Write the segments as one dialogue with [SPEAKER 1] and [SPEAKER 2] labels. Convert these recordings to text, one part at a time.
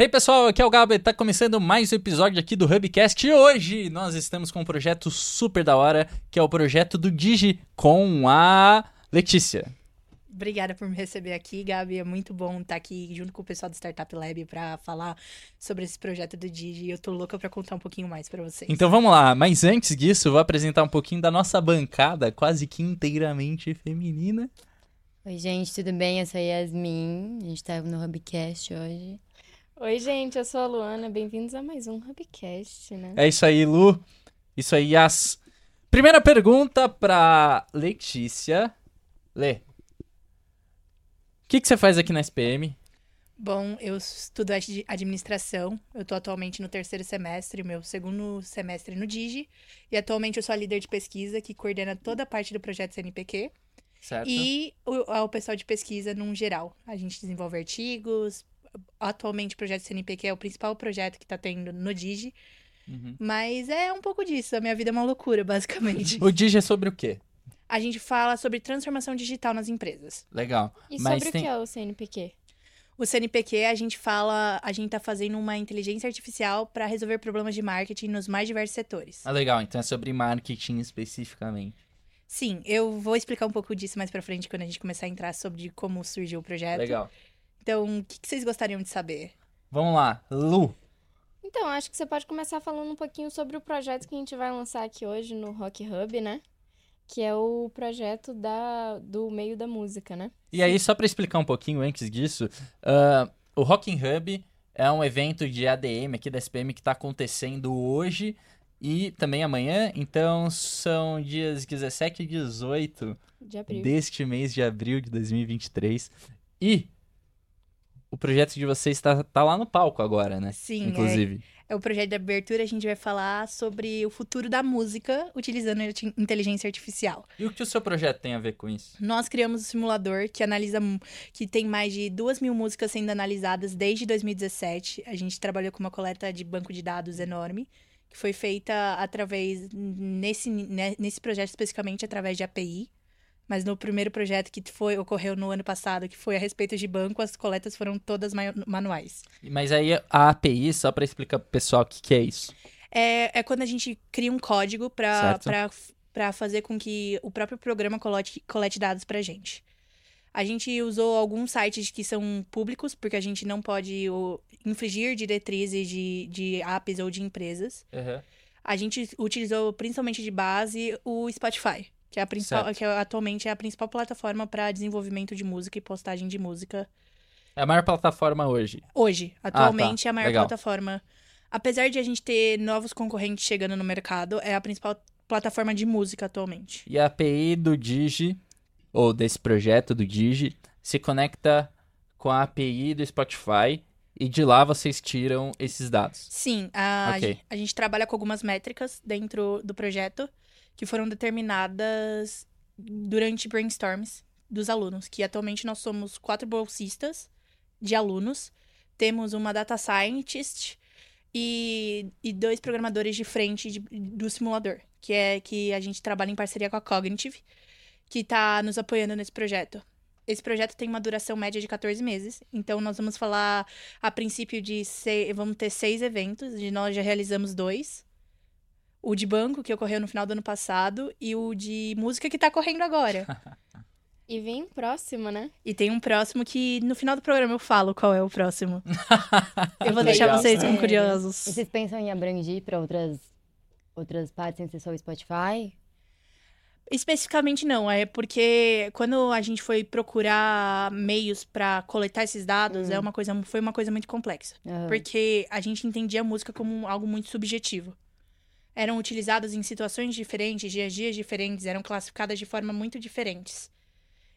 [SPEAKER 1] Hey pessoal, aqui é o Gabi, tá começando mais um episódio aqui do Hubcast e hoje nós estamos com um projeto super da hora, que é o projeto do Digi com a Letícia.
[SPEAKER 2] Obrigada por me receber aqui, Gabi. É muito bom estar aqui junto com o pessoal do Startup Lab para falar sobre esse projeto do Digi. Eu tô louca para contar um pouquinho mais para vocês.
[SPEAKER 1] Então vamos lá, mas antes disso, eu vou apresentar um pouquinho da nossa bancada, quase que inteiramente feminina.
[SPEAKER 3] Oi, gente, tudo bem? Eu sou a Yasmin. A gente tá no Hubcast hoje.
[SPEAKER 4] Oi, gente, eu sou a Luana. Bem-vindos a mais um Hubcast, né?
[SPEAKER 1] É isso aí, Lu. Isso aí, Yas. Primeira pergunta pra Letícia. Lê. O que, que você faz aqui na SPM?
[SPEAKER 2] Bom, eu estudo ad- administração. Eu tô atualmente no terceiro semestre, meu segundo semestre no Digi. E atualmente eu sou a líder de pesquisa que coordena toda a parte do projeto CNPq.
[SPEAKER 1] Certo?
[SPEAKER 2] E o, o pessoal de pesquisa num geral. A gente desenvolve artigos. Atualmente o projeto CNPq é o principal projeto que tá tendo no Digi.
[SPEAKER 1] Uhum.
[SPEAKER 2] Mas é um pouco disso. A minha vida é uma loucura, basicamente.
[SPEAKER 1] O Digi é sobre o quê?
[SPEAKER 2] A gente fala sobre transformação digital nas empresas.
[SPEAKER 1] Legal.
[SPEAKER 4] E
[SPEAKER 1] Mas
[SPEAKER 4] sobre
[SPEAKER 1] tem-
[SPEAKER 4] o que é o CNPq?
[SPEAKER 2] O CNPq, a gente fala, a gente tá fazendo uma inteligência artificial para resolver problemas de marketing nos mais diversos setores.
[SPEAKER 1] Ah, legal. Então é sobre marketing especificamente.
[SPEAKER 2] Sim, eu vou explicar um pouco disso mais pra frente quando a gente começar a entrar sobre como surgiu o projeto.
[SPEAKER 1] Legal.
[SPEAKER 2] Então, o que, que vocês gostariam de saber?
[SPEAKER 1] Vamos lá. Lu.
[SPEAKER 4] Então, acho que você pode começar falando um pouquinho sobre o projeto que a gente vai lançar aqui hoje no Rock Hub, né? Que é o projeto da, do meio da música, né?
[SPEAKER 1] E aí, só pra explicar um pouquinho antes disso, ah, o Rock Hub é um evento de ADM aqui da SPM que tá acontecendo hoje e também amanhã. Então, são dias 17 e 18
[SPEAKER 4] De abril.
[SPEAKER 1] deste mês de abril de 2023. E o projeto de vocês tá, tá lá no palco agora, né?
[SPEAKER 2] Sim,
[SPEAKER 1] Inclusive.
[SPEAKER 2] é, é o projeto de abertura, a gente vai falar sobre o futuro da música utilizando inteligência artificial.
[SPEAKER 1] E o que o seu projeto tem a ver com isso?
[SPEAKER 2] Nós criamos um simulador que analisa, que tem mais de duas mil músicas sendo analisadas desde 2017. A gente trabalhou com uma coleta de banco de dados enorme, que foi feita através, nesse, né, nesse projeto especificamente, através de API. Mas no primeiro projeto que foi, ocorreu no ano passado, que foi a respeito de banco, as coletas foram todas ma- manuais.
[SPEAKER 1] Mas aí a API, só pra explicar pro pessoal o que, que é isso.
[SPEAKER 2] É, é quando a gente cria um código para para fazer com que o próprio programa colete, colete dados pra gente. A gente usou alguns sites que são públicos, porque a gente não pode o, infringir diretrizes de, de apps ou de empresas. A gente utilizou principalmente de base o Spotify, que é, a principal,
[SPEAKER 1] Certo.
[SPEAKER 2] que é- atualmente é a principal plataforma para desenvolvimento de música e postagem de música
[SPEAKER 1] É a maior plataforma hoje.
[SPEAKER 2] Hoje, atualmente, é a maior
[SPEAKER 1] Ah, Legal.
[SPEAKER 2] plataforma. Apesar de a gente ter novos concorrentes chegando no mercado, é a principal plataforma de música atualmente.
[SPEAKER 1] E a API do Digi, ou desse projeto do Digi, se conecta com a API do Spotify e de lá vocês tiram esses dados.
[SPEAKER 2] Sim, a,
[SPEAKER 1] Ok.
[SPEAKER 2] gen- a gente trabalha com algumas métricas dentro do projeto que foram determinadas durante brainstorms dos alunos, que atualmente nós somos quatro bolsistas de alunos, temos uma data scientist e, e dois programadores de frente de- do simulador, que é que a gente trabalha em parceria com a Cognitive, que está nos apoiando nesse projeto. Esse projeto tem uma duração média de 14 meses, então nós vamos falar a princípio de se... vamos ter seis eventos, de nós já realizamos dois. O de banco, que ocorreu no final do ano passado, e o de música que tá correndo agora.
[SPEAKER 4] E vem próximo, né?
[SPEAKER 2] e tem um próximo que no final do programa eu falo qual é o próximo. Eu vou
[SPEAKER 1] Legal.
[SPEAKER 2] deixar vocês
[SPEAKER 3] É.
[SPEAKER 2] com
[SPEAKER 3] E
[SPEAKER 2] curiosos.
[SPEAKER 3] vocês pensam em abranger para outras, outras partes sem ser só o Spotify?
[SPEAKER 2] Especificamente não, é porque quando a gente foi procurar meios pra coletar esses dados,
[SPEAKER 3] Hum.
[SPEAKER 2] é uma coisa, foi uma coisa muito complexa.
[SPEAKER 3] Aham.
[SPEAKER 2] Porque a gente entendia a música como algo muito subjetivo. Eram utilizadas em situações diferentes, dias dias diferentes, eram classificadas de forma muito diferentes.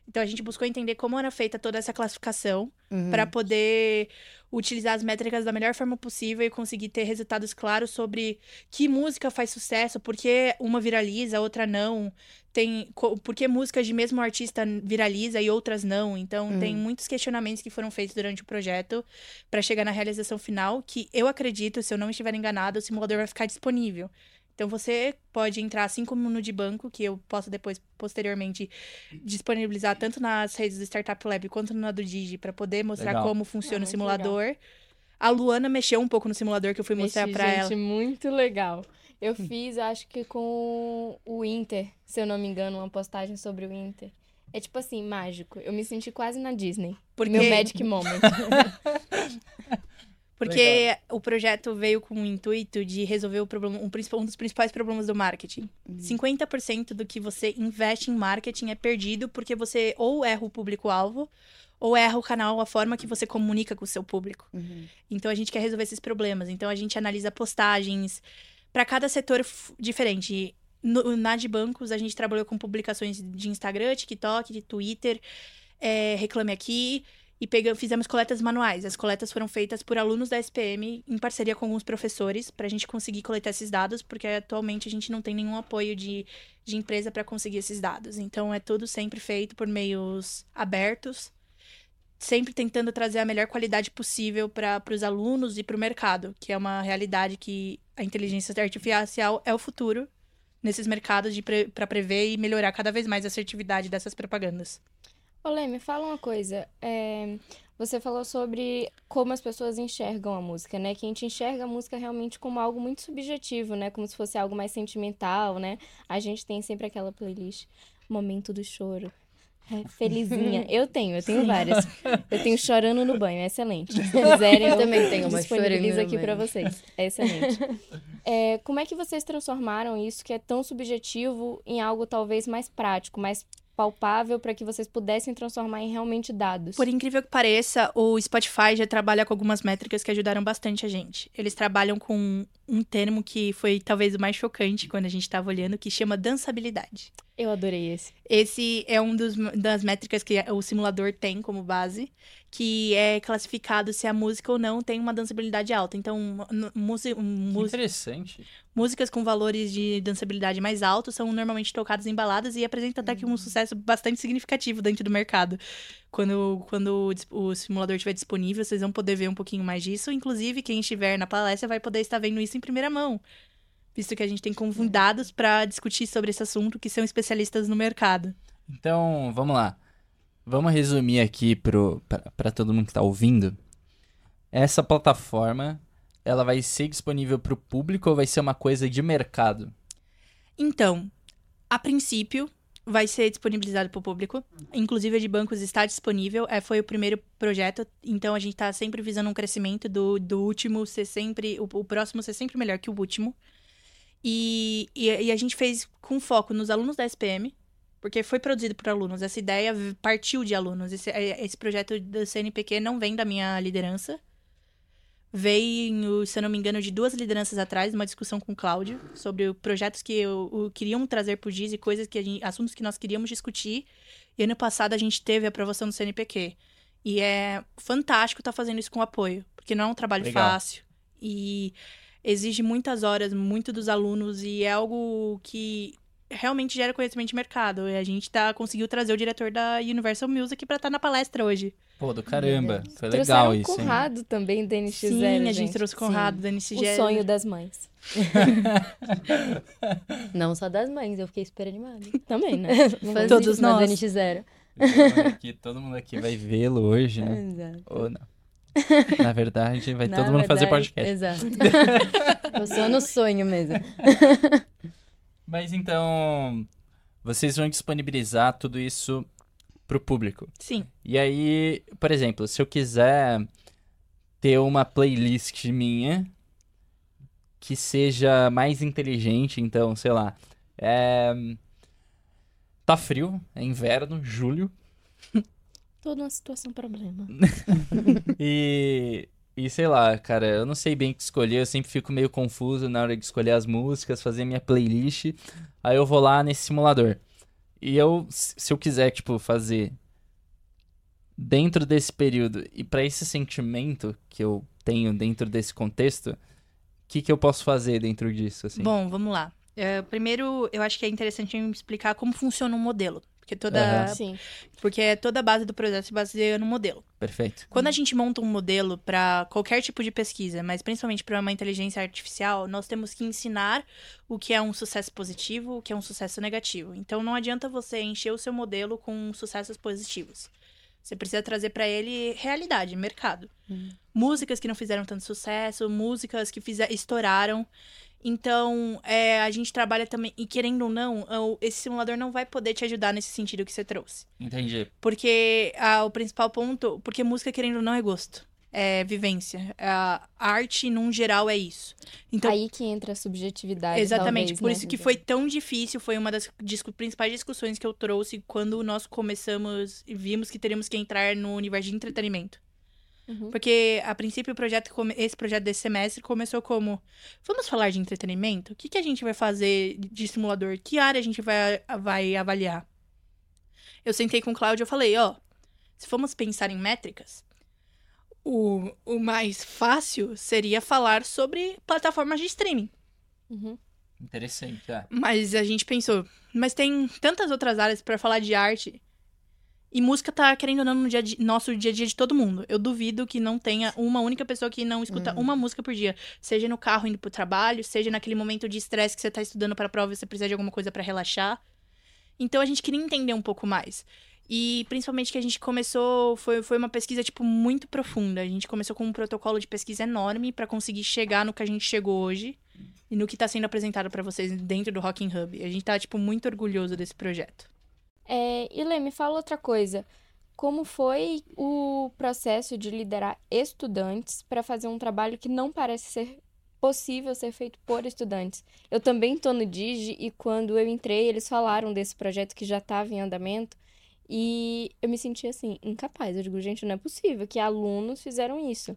[SPEAKER 2] Então a gente buscou entender como era feita toda essa classificação
[SPEAKER 3] Uhum.
[SPEAKER 2] para poder utilizar as métricas da melhor forma possível e conseguir ter resultados claros sobre que música faz sucesso, por que uma viraliza, outra não, tem co- por que músicas de mesmo artista viraliza e outras não. Então
[SPEAKER 3] Uhum.
[SPEAKER 2] tem muitos questionamentos que foram feitos durante o projeto para chegar na realização final, que eu acredito, se eu não estiver enganado, o simulador vai ficar disponível. Então você pode entrar, assim como no de banco, que eu posso depois, posteriormente, disponibilizar tanto nas redes do Startup Lab quanto na do Digi, para poder mostrar
[SPEAKER 1] Legal.
[SPEAKER 2] como funciona
[SPEAKER 4] Ah,
[SPEAKER 2] o
[SPEAKER 4] muito
[SPEAKER 2] simulador. A Luana mexeu um pouco no simulador que eu fui mostrar
[SPEAKER 4] Mexi,
[SPEAKER 2] pra
[SPEAKER 4] gente,
[SPEAKER 2] ela.
[SPEAKER 4] muito legal. Eu fiz, acho que com o Inter, se eu não me engano, uma postagem sobre o Inter. É tipo assim, mágico. Eu me senti quase na Disney.
[SPEAKER 2] Porque,
[SPEAKER 4] Meu Magic Moment.
[SPEAKER 2] porque o projeto veio com o intuito de resolver o problema, um, um dos principais problemas do marketing. 50% do que você investe em marketing é perdido porque você ou erra o público-alvo ou erra o canal, a forma que você comunica com o seu público.
[SPEAKER 3] Uhum.
[SPEAKER 2] Então a gente quer resolver esses problemas. Então a gente analisa postagens para cada setor diferente. No, na de bancos, a gente trabalhou com publicações de Instagram, TikTok, de Twitter, é, Reclame Aqui, e pega, fizemos coletas manuais. As coletas foram feitas por alunos da SPM, em parceria com alguns professores, para a gente conseguir coletar esses dados, porque atualmente a gente não tem nenhum apoio de, de empresa para conseguir esses dados. Então é tudo sempre feito por meios abertos sempre tentando trazer a melhor qualidade possível para os alunos e para o mercado, que é uma realidade que a inteligência artificial é o futuro nesses mercados para prever e melhorar cada vez mais a assertividade dessas propagandas.
[SPEAKER 4] Ô, Lê, me fala uma coisa. É, você falou sobre como as pessoas enxergam a música, né? Que a gente enxerga a música realmente como algo muito subjetivo, né? Como se fosse algo mais sentimental, né? A gente tem sempre aquela playlist Momento do Choro. É, felizinha. Eu tenho, eu tenho várias. Eu tenho Chorando no Banho, é excelente. Se quiserem,
[SPEAKER 3] Eu também tenho uma
[SPEAKER 4] disponibilizo aqui pra
[SPEAKER 3] Banho.
[SPEAKER 4] vocês. É excelente. É, como é que vocês transformaram isso, que é tão subjetivo, em algo talvez mais prático, mais palpável, para que vocês pudessem transformar em realmente dados?
[SPEAKER 2] Por incrível que pareça, o Spotify já trabalha com algumas métricas que ajudaram bastante a gente. Eles trabalham com um termo que foi talvez o mais chocante quando a gente estava olhando, que chama dançabilidade.
[SPEAKER 4] Eu adorei esse.
[SPEAKER 2] Esse é um dos, das métricas que o simulador tem como base, que é classificado se a música ou não tem uma dançabilidade alta. Então, mu- músi-
[SPEAKER 1] Que
[SPEAKER 2] mu-
[SPEAKER 1] interessante.
[SPEAKER 2] músicas com valores de dançabilidade mais altos são normalmente tocadas em baladas e apresenta até que um sucesso bastante significativo dentro do mercado. Quando, quando o simulador estiver disponível, vocês vão poder ver um pouquinho mais disso. Inclusive, quem estiver na palestra vai poder estar vendo isso em primeira mão. Visto que a gente tem convidados para discutir sobre esse assunto que são especialistas no mercado.
[SPEAKER 1] Então, vamos lá. Vamos resumir aqui pra todo mundo que tá ouvindo. Essa plataforma, ela vai ser disponível pro público ou vai ser uma coisa de mercado?
[SPEAKER 2] Então, a princípio, vai ser disponibilizado para o público. Inclusive, a de bancos está disponível. É, foi o primeiro projeto, então a gente está sempre visando um crescimento do, do último ser sempre. O, o próximo ser sempre melhor que o último. E, e, e a gente fez com foco nos alunos da SPM, porque foi produzido por alunos. Essa ideia partiu de alunos. Esse, é, esse projeto do CNPq não vem da minha liderança. Veio, se eu não me engano, de duas lideranças atrás, uma discussão com o Cláudio sobre o- projetos que eu, o- queriam trazer pro GIS e coisas que a gente, assuntos que nós queríamos discutir. E ano passado a gente teve a aprovação do CNPq. E é fantástico estar fazendo isso com apoio, porque não é um trabalho
[SPEAKER 1] Legal.
[SPEAKER 2] fácil. E exige muitas horas, muito dos alunos, e é algo que realmente gera conhecimento de mercado. E a gente tá, conseguiu trazer o diretor da Universal Music para estar na palestra hoje.
[SPEAKER 1] Pô, do caramba. Foi
[SPEAKER 4] Trouxeram
[SPEAKER 1] legal
[SPEAKER 4] o
[SPEAKER 1] isso, hein?
[SPEAKER 4] Conrado também da NX0,
[SPEAKER 2] Sim, a gente,
[SPEAKER 4] gente.
[SPEAKER 2] trouxe o Conrado
[SPEAKER 3] Sim.
[SPEAKER 2] da
[SPEAKER 4] O
[SPEAKER 2] NCG.
[SPEAKER 4] sonho das mães.
[SPEAKER 3] Não só das mães, eu fiquei super animada.
[SPEAKER 4] Também, né?
[SPEAKER 3] Fãzíssima
[SPEAKER 2] Todos
[SPEAKER 3] do
[SPEAKER 2] nós.
[SPEAKER 3] NX0.
[SPEAKER 1] Então, aqui, todo mundo aqui vai vê-lo hoje, né?
[SPEAKER 3] Exato.
[SPEAKER 1] Ou não. Na verdade, vai
[SPEAKER 3] Na
[SPEAKER 1] todo mundo fazer podcast.
[SPEAKER 3] Exato. eu sou no sonho mesmo.
[SPEAKER 1] Mas então, vocês vão disponibilizar tudo isso pro público.
[SPEAKER 2] Sim.
[SPEAKER 1] E aí, por exemplo, se eu quiser ter uma playlist minha que seja mais inteligente, então, sei lá, é... tá frio, é inverno, julho,
[SPEAKER 4] Toda uma situação problema.
[SPEAKER 1] e, e sei lá, cara, eu não sei bem o que escolher, eu sempre fico meio confuso na hora de escolher as músicas, fazer minha playlist, aí eu vou lá nesse simulador. E eu, se eu quiser, tipo, fazer dentro desse período e pra esse sentimento que eu tenho dentro desse contexto, o que que eu posso fazer dentro disso, assim?
[SPEAKER 2] Bom, vamos lá. É, primeiro, eu acho que é interessante explicar como funciona um modelo. Porque toda,
[SPEAKER 1] Aham.
[SPEAKER 4] Sim.
[SPEAKER 2] porque toda a base do projeto se baseia no modelo.
[SPEAKER 1] Perfeito.
[SPEAKER 2] Quando a gente monta um modelo para qualquer tipo de pesquisa, mas principalmente para uma inteligência artificial, nós temos que ensinar o que é um sucesso positivo, o que é um sucesso negativo. Então não adianta você encher o seu modelo com sucessos positivos. Você precisa trazer pra ele realidade, mercado. Músicas que não fizeram tanto sucesso, músicas que fizer, estouraram. Então, é, a gente trabalha também. E querendo ou não, o- esse simulador não vai poder te ajudar nesse sentido que você trouxe.
[SPEAKER 1] Entendi.
[SPEAKER 2] Porque ah, o principal ponto. Porque música, querendo ou não, é gosto. É vivência. A arte, num geral, é isso. Então,
[SPEAKER 4] Aí que entra a subjetividade.
[SPEAKER 2] Exatamente,
[SPEAKER 4] talvez,
[SPEAKER 2] por
[SPEAKER 4] né?
[SPEAKER 2] isso que foi tão difícil, foi uma das discu- principais discussões que eu trouxe quando nós começamos e vimos que teríamos que entrar no universo de entretenimento.
[SPEAKER 4] Uhum.
[SPEAKER 2] Porque, a princípio, o projeto, come- esse projeto desse semestre começou como: vamos falar de entretenimento? O que, que a gente vai fazer de simulador? Que área a gente vai, vai avaliar? Eu sentei com o Cláudio e eu falei: ó, se formos pensar em métricas, o, o mais fácil seria falar sobre plataformas de streaming.
[SPEAKER 4] Uhum.
[SPEAKER 1] Interessante, é.
[SPEAKER 2] Mas a gente pensou, mas tem tantas outras áreas pra falar de arte. E música tá, querendo ou não, no dia dia- nosso dia a dia de todo mundo. Eu duvido que não tenha uma única pessoa que não escuta uma música por dia. Seja no carro indo pro trabalho, seja naquele momento de estresse que você tá estudando pra prova e você precisa de alguma coisa pra relaxar. Então a gente queria entender um pouco mais. E principalmente que a gente começou, foi, foi uma pesquisa, tipo, muito profunda. A gente começou com um protocolo de pesquisa enorme pra conseguir chegar no que a gente chegou hoje e no que tá sendo apresentado pra vocês dentro do Rocking Hub. A gente tá, tipo, muito orgulhoso desse projeto.
[SPEAKER 4] É, e Lê, me fala outra coisa. Como foi o processo de liderar estudantes para fazer um trabalho que não parece ser possível ser feito por estudantes? Eu também estou no Digi e quando eu entrei, eles falaram desse projeto que já estava em andamento e eu me senti assim, incapaz. Eu digo, gente, não é possível que alunos fizeram isso.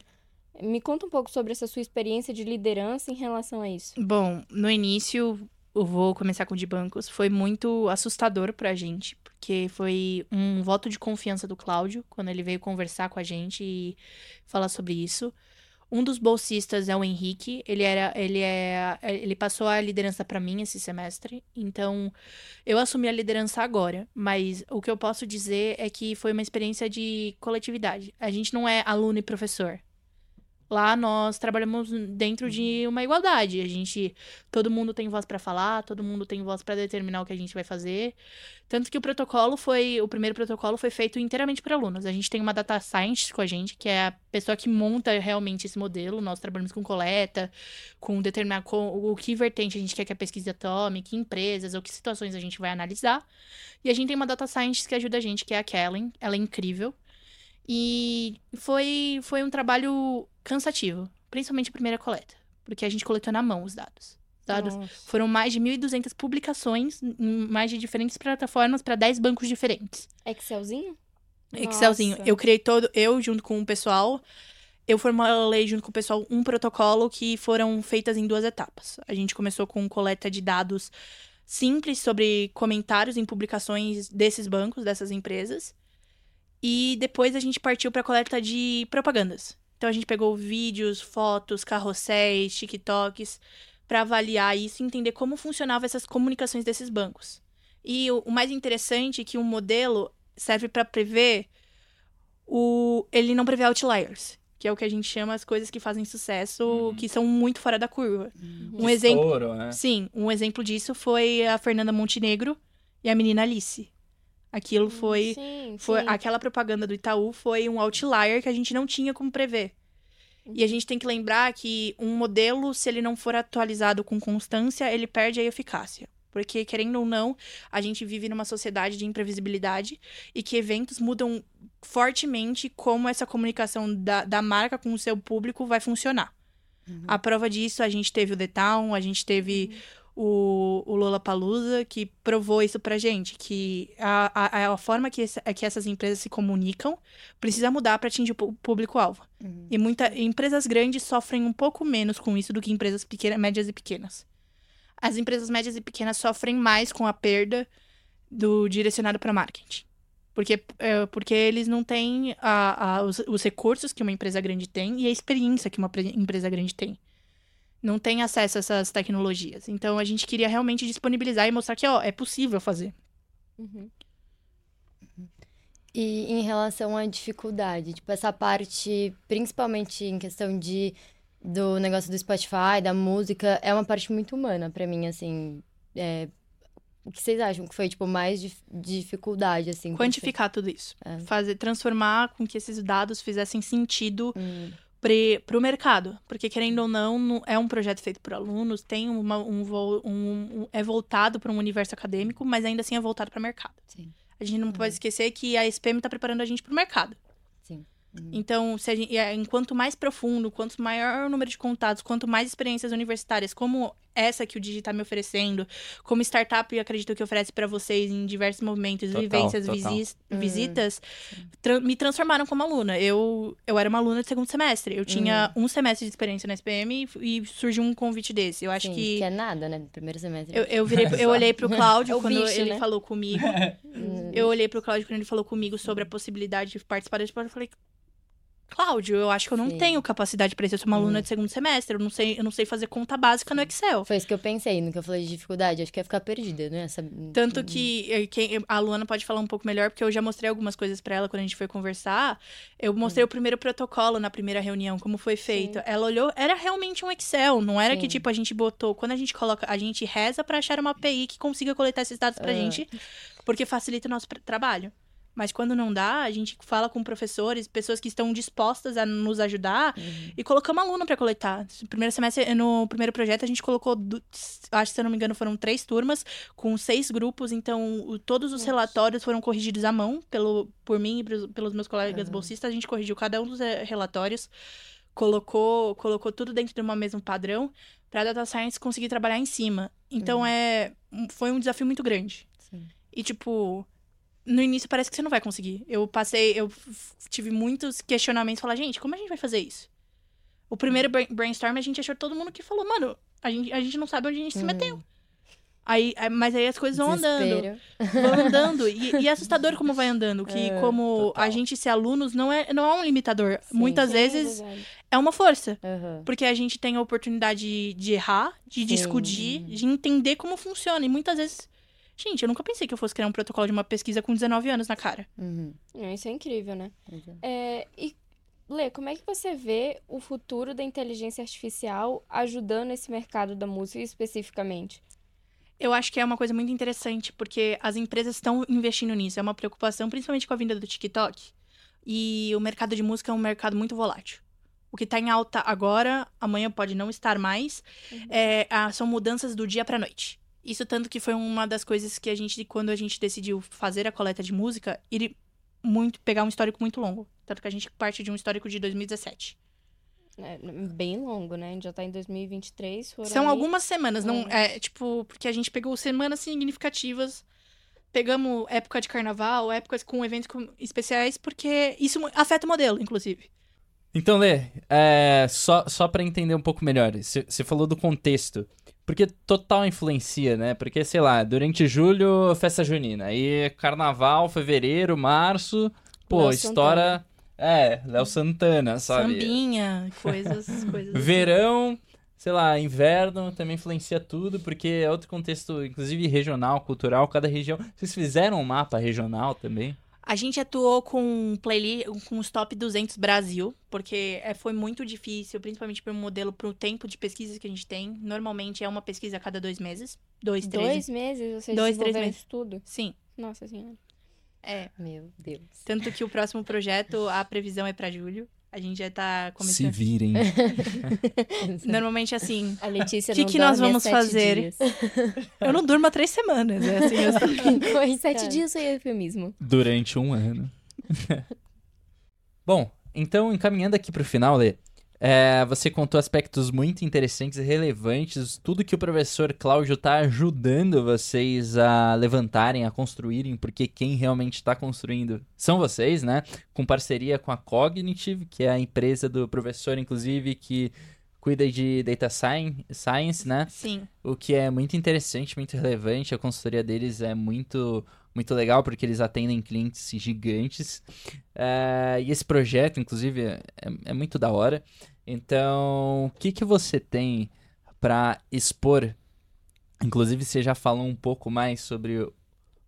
[SPEAKER 4] Me conta um pouco sobre essa sua experiência de liderança em relação a isso.
[SPEAKER 2] Bom, no início, eu vou começar com o de bancos, foi muito assustador pra gente, porque foi um voto de confiança do Cláudio, quando ele veio conversar com a gente e falar sobre isso. Um dos bolsistas é o Henrique, ele era, ele é, ele passou a liderança pra mim esse semestre, então eu assumi a liderança agora, mas o que eu posso dizer é que foi uma experiência de coletividade. A gente não é aluno e professor. Lá nós trabalhamos dentro de uma igualdade. A gente, todo mundo tem voz pra falar, todo mundo tem voz pra determinar o que a gente vai fazer. Tanto que o protocolo foi, o primeiro protocolo foi feito inteiramente por alunos. A gente tem uma data scientist com a gente, que é a pessoa que monta realmente esse modelo. Nós trabalhamos com coleta, com determinar com, o que vertente a gente quer que a pesquisa tome, que empresas ou que situações a gente vai analisar. E a gente tem uma data scientist que ajuda a gente, que é a Kellen. Ela é incrível. E foi, foi um trabalho cansativo, principalmente a primeira coleta, porque a gente coletou na mão os dados. Os dados
[SPEAKER 4] Nossa.
[SPEAKER 2] foram mais de 1.200 publicações em mais de diferentes plataformas para 10 bancos diferentes.
[SPEAKER 4] Excelzinho?
[SPEAKER 2] Excelzinho.
[SPEAKER 4] Nossa.
[SPEAKER 2] Eu criei todo, eu junto com o pessoal, eu formulei junto com o pessoal um protocolo que foram feitas em duas etapas. A gente começou com coleta de dados simples sobre comentários em publicações desses bancos, dessas empresas. E depois a gente partiu para coleta de propagandas. Então a gente pegou vídeos, fotos, carrosséis, TikToks para avaliar isso e entender como funcionavam essas comunicações desses bancos. E o, o mais interessante é que o modelo serve para prever o ele não prevê outliers, que é o que a gente chama as coisas que fazem sucesso,
[SPEAKER 1] Uhum.
[SPEAKER 2] que são muito fora da curva. Um exemplo,
[SPEAKER 1] Estouro, né?
[SPEAKER 2] sim, um exemplo disso foi a Fernanda Montenegro e a menina Alice. Aquilo foi
[SPEAKER 4] Sim,
[SPEAKER 2] foi
[SPEAKER 4] sim.
[SPEAKER 2] aquela propaganda do Itaú foi um outlier que a gente não tinha como prever. E a gente tem que lembrar que um modelo, se ele não for atualizado com constância, ele perde a eficácia. Porque, querendo ou não, a gente vive numa sociedade de imprevisibilidade e que eventos mudam fortemente como essa comunicação da, da marca com o seu público vai funcionar. A prova disso, a gente teve o The Town, a gente teve o, o Lollapalooza, que provou isso pra gente, que a, a, a forma que, essa- que essas empresas se comunicam precisa mudar para atingir o público-alvo.
[SPEAKER 3] Uhum.
[SPEAKER 2] E muita, empresas grandes sofrem um pouco menos com isso do que empresas pequenas, médias e pequenas. As empresas médias e pequenas sofrem mais com a perda do direcionado para marketing. Porque, é, porque eles não têm a, a- os, os recursos que uma empresa grande tem e a experiência que uma pre- empresa grande tem. Não tem acesso a essas tecnologias. Então a gente queria realmente disponibilizar e mostrar que ó, é possível fazer.
[SPEAKER 4] Uhum.
[SPEAKER 3] E em relação à dificuldade, tipo, essa parte, principalmente em questão de do negócio do Spotify, da música, é uma parte muito humana pra mim, assim. É, o que vocês acham que foi, tipo, mais dif- dificuldade, assim?
[SPEAKER 2] Quantificar tudo isso.
[SPEAKER 3] É.
[SPEAKER 2] Fazer, transformar com que esses dados fizessem sentido
[SPEAKER 3] você- Hum,
[SPEAKER 2] para o mercado. Porque, querendo ou não, é um projeto feito por alunos, tem uma, um, um- um- é voltado para um universo acadêmico, mas ainda assim é voltado para o mercado.
[SPEAKER 3] sim,
[SPEAKER 2] A gente não
[SPEAKER 3] Uhum.
[SPEAKER 2] pode esquecer que a SPM está preparando a gente para o mercado.
[SPEAKER 3] sim. Uhum.
[SPEAKER 2] Então, se gente, é, enquanto mais profundo, quanto maior o número de contatos, quanto mais experiências universitárias, como essa que o Digi está me oferecendo, como startup, eu acredito que oferece para vocês em diversos momentos,
[SPEAKER 1] Total,
[SPEAKER 2] vivências,
[SPEAKER 1] total.
[SPEAKER 2] visis-
[SPEAKER 3] Uhum.
[SPEAKER 2] visitas, tra- me transformaram como aluna. Eu, eu era uma aluna de segundo semestre. Eu tinha um semestre de experiência na SPM e, e surgiu um convite desse. Eu acho
[SPEAKER 3] Sim,
[SPEAKER 2] que.
[SPEAKER 3] é nada, né? Primeiro semestre.
[SPEAKER 2] Eu, eu, virei, eu olhei pro Cláudio
[SPEAKER 4] É
[SPEAKER 2] quando
[SPEAKER 4] bicho,
[SPEAKER 2] ele
[SPEAKER 4] né?
[SPEAKER 2] falou comigo.
[SPEAKER 3] Hum,
[SPEAKER 2] Eu olhei pro Cláudio quando ele falou comigo sobre a possibilidade de participar desse projeto. Eu falei, Cláudio, eu acho que eu não
[SPEAKER 3] Sim.
[SPEAKER 2] tenho capacidade pra isso. Eu sou uma aluna de segundo semestre. Eu não sei, eu não sei fazer conta básica no Excel.
[SPEAKER 3] Foi isso que eu pensei, no que eu falei de dificuldade. Acho que ia ficar perdida, né? Essa...
[SPEAKER 2] Tanto que eh, quem, a Luana pode falar um pouco melhor, porque eu já mostrei algumas coisas pra ela quando a gente foi conversar. Eu mostrei o primeiro protocolo na primeira reunião, como foi feito.
[SPEAKER 4] Sim.
[SPEAKER 2] Ela olhou, era realmente um Excel, não era que
[SPEAKER 3] Sim.
[SPEAKER 2] tipo a gente botou, quando a gente coloca, a gente reza pra achar uma API que consiga coletar esses dados pra
[SPEAKER 3] Ah.
[SPEAKER 2] gente, porque facilita o nosso tra- trabalho. Mas quando não dá, a gente fala com professores, pessoas que estão dispostas a nos ajudar
[SPEAKER 3] Uhum.
[SPEAKER 2] e colocamos aluno pra coletar. No primeiro semestre, no primeiro projeto, a gente colocou, acho que se eu não me engano, foram três turmas com seis grupos. Então, todos os
[SPEAKER 4] Nossa.
[SPEAKER 2] relatórios foram corrigidos à mão pelo, por mim e pelos meus colegas
[SPEAKER 3] Aham.
[SPEAKER 2] bolsistas. A gente corrigiu cada um dos eh, relatórios, colocou, colocou tudo dentro de um mesmo padrão pra Data Science conseguir trabalhar em cima. Então,
[SPEAKER 3] Uhum.
[SPEAKER 2] é, foi um desafio muito grande.
[SPEAKER 3] Sim.
[SPEAKER 2] E, tipo, no início parece que você não vai conseguir. Eu passei, eu tive muitos questionamentos. Falar, gente, como a gente vai fazer isso? O primeiro brain- brainstorm, a gente achou todo mundo que falou, mano, a gente, a gente não sabe onde a gente se
[SPEAKER 3] Hum,
[SPEAKER 2] meteu. Aí, mas aí as coisas vão andando,
[SPEAKER 3] desespero.
[SPEAKER 2] vão andando. E, e é assustador como vai andando. Que
[SPEAKER 3] É,
[SPEAKER 2] como
[SPEAKER 1] total.
[SPEAKER 2] a gente ser alunos não é, não é um limitador.
[SPEAKER 3] Sim.
[SPEAKER 2] Muitas
[SPEAKER 4] Sim, é
[SPEAKER 2] vezes
[SPEAKER 4] verdade.
[SPEAKER 2] é uma força.
[SPEAKER 3] Aham.
[SPEAKER 2] Porque a gente tem a oportunidade de, de errar, de
[SPEAKER 3] Sim.
[SPEAKER 2] discutir, de entender como funciona. E muitas vezes. Gente, eu nunca pensei que eu fosse criar um protocolo de uma pesquisa com 19 anos na cara.
[SPEAKER 3] Uhum.
[SPEAKER 4] É, Isso é incrível, né?
[SPEAKER 3] Exato.
[SPEAKER 4] É, e, Lê, como é que você vê o futuro da inteligência artificial ajudando esse mercado da música especificamente?
[SPEAKER 2] Eu acho que é uma coisa muito interessante, porque as empresas estão investindo nisso. É uma preocupação, principalmente com a vinda do TikTok. E o mercado de música é um mercado muito volátil. O que está em alta agora, amanhã pode não estar mais. É, ah, são mudanças do dia para noite. Isso tanto que foi uma das coisas que a gente, quando a gente decidiu fazer a coleta de música, ir muito pegar um histórico muito longo. Tanto que a gente parte de um histórico de 2017.
[SPEAKER 4] É bem longo, né? A gente já tá em 2023. Foram
[SPEAKER 2] São
[SPEAKER 4] aí-
[SPEAKER 2] algumas semanas, não
[SPEAKER 4] É.
[SPEAKER 2] é tipo, porque a gente pegou semanas significativas. Pegamos época de carnaval, épocas com eventos especiais, porque isso afeta o modelo, inclusive.
[SPEAKER 1] Então, Lê, é, só, só para entender um pouco melhor, você falou do contexto. Porque total influencia, né? Porque, sei lá, durante julho, festa junina. Aí carnaval, fevereiro, março, pô,
[SPEAKER 4] Léo
[SPEAKER 1] estoura. É, Léo Santana, sabe?
[SPEAKER 2] Sambinha, coisas, coisas. assim.
[SPEAKER 1] Verão, sei lá, inverno também influencia tudo, porque é outro contexto, inclusive regional, cultural, cada região. Vocês fizeram um mapa regional também?
[SPEAKER 2] A gente atuou com playlist, com os top 200 Brasil, porque é, foi muito difícil, principalmente para um modelo, para o tempo de pesquisas que a gente tem. Normalmente é uma pesquisa a cada dois meses. Dois, três.
[SPEAKER 4] Dois meses vocês
[SPEAKER 2] Dois, três meses.
[SPEAKER 4] isso tudo?
[SPEAKER 2] Sim.
[SPEAKER 4] Nossa senhora.
[SPEAKER 2] É.
[SPEAKER 3] Meu Deus.
[SPEAKER 2] Tanto que o próximo projeto, a previsão é para julho. A gente já tá começando.
[SPEAKER 1] virem.
[SPEAKER 2] Normalmente assim.
[SPEAKER 4] A Letícia
[SPEAKER 2] Que
[SPEAKER 4] não
[SPEAKER 2] que nós vamos fazer?
[SPEAKER 4] dias.
[SPEAKER 2] Eu não durmo há três semanas. É assim, eu
[SPEAKER 4] Em sete
[SPEAKER 2] Cara.
[SPEAKER 4] dias foi eufemismo.
[SPEAKER 1] Durante um ano. Bom, então, encaminhando aqui pro final, Lê. É, você contou aspectos muito interessantes e relevantes, tudo que o professor Cláudio tá ajudando vocês a levantarem, a construírem, porque quem realmente está construindo são vocês, né? Com parceria com a Cognitive, que é a empresa do professor, inclusive, que cuida de data sci- science, né?
[SPEAKER 2] Sim.
[SPEAKER 1] O que é muito interessante, muito relevante. A consultoria deles é muito, muito legal porque eles atendem clientes gigantes. É, e esse projeto, inclusive, é, é muito da hora. Então, o que, que você tem para expor? Inclusive, você já falou um pouco mais sobre o,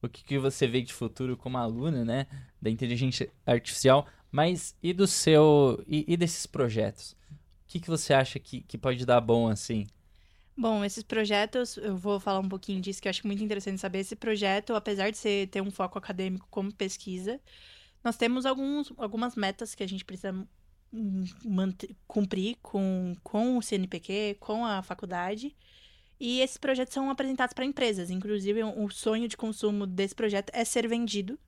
[SPEAKER 1] o que, que você vê de futuro como aluna, né? Da inteligência artificial. Mas e do seu. E, e desses projetos? O que, que você acha que, que pode dar bom assim?
[SPEAKER 2] Bom, esses projetos, eu vou falar um pouquinho disso, que eu acho muito interessante saber. Esse projeto, apesar de ser, ter um foco acadêmico como pesquisa, nós temos alguns, algumas metas que a gente precisa manter, cumprir com, com o CNPq, com a faculdade. E esses projetos são apresentados para empresas. Inclusive, o sonho de consumo desse projeto é ser vendido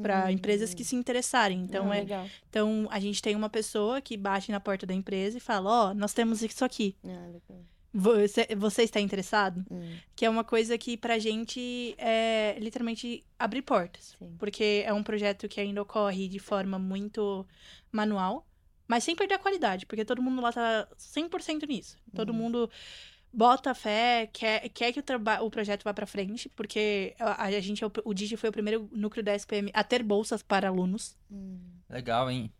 [SPEAKER 2] para
[SPEAKER 3] Hum.
[SPEAKER 2] empresas que se interessarem. Então,
[SPEAKER 4] Ah,
[SPEAKER 2] é,
[SPEAKER 4] legal.
[SPEAKER 2] então, a gente tem uma pessoa que bate na porta da empresa e fala: Ó, nós temos isso aqui.
[SPEAKER 3] Ah, legal.
[SPEAKER 2] Você, você está interessado?
[SPEAKER 3] Hum,
[SPEAKER 2] Que é uma coisa que pra gente é literalmente abrir portas.
[SPEAKER 3] sim.
[SPEAKER 2] Porque é um projeto que ainda ocorre de forma muito manual, mas sem perder a qualidade, porque todo mundo lá tá 100% nisso. Todo
[SPEAKER 3] Uhum.
[SPEAKER 2] mundo bota fé, quer, quer que o, o projeto vá pra frente, porque a, a gente, é o, o Digi foi o primeiro núcleo da SPM a ter bolsas para alunos.
[SPEAKER 3] Hum.
[SPEAKER 1] Legal, hein?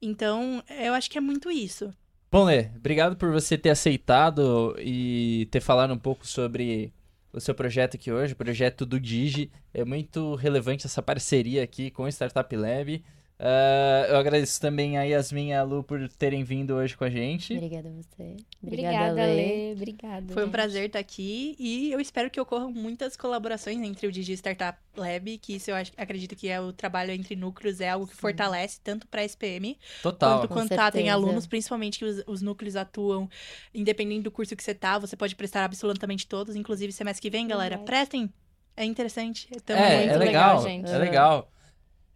[SPEAKER 2] Então, eu acho que é muito isso.
[SPEAKER 1] Bom, Lê, obrigado por você ter aceitado e ter falado um pouco sobre o seu projeto aqui hoje, o projeto do Digi. É muito relevante essa parceria aqui com o Startup Lab. Ah, eu agradeço também a Yasmin e a Lu por terem vindo hoje com a gente.
[SPEAKER 3] Obrigada a você.
[SPEAKER 4] Obrigada, Lê. Obrigada.
[SPEAKER 2] Foi um
[SPEAKER 4] gente.
[SPEAKER 2] prazer estar aqui e eu espero que ocorram muitas colaborações entre o Digi Startup Lab, que isso eu acho- acredito que é o trabalho entre núcleos, é algo que fortalece tanto para a SPM
[SPEAKER 1] Total.
[SPEAKER 2] quanto
[SPEAKER 3] Com
[SPEAKER 2] quando tá, tem alunos, principalmente que os, os núcleos atuam, independente do curso que você tá, você pode prestar absolutamente todos, inclusive semestre que vem, galera.
[SPEAKER 4] Verdade.
[SPEAKER 2] Prestem! É interessante.
[SPEAKER 1] É, é
[SPEAKER 4] muito
[SPEAKER 1] legal,
[SPEAKER 4] legal, gente.
[SPEAKER 1] é legal.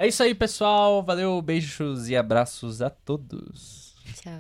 [SPEAKER 1] É isso aí, pessoal. Valeu, beijos e abraços a todos.
[SPEAKER 3] Tchau.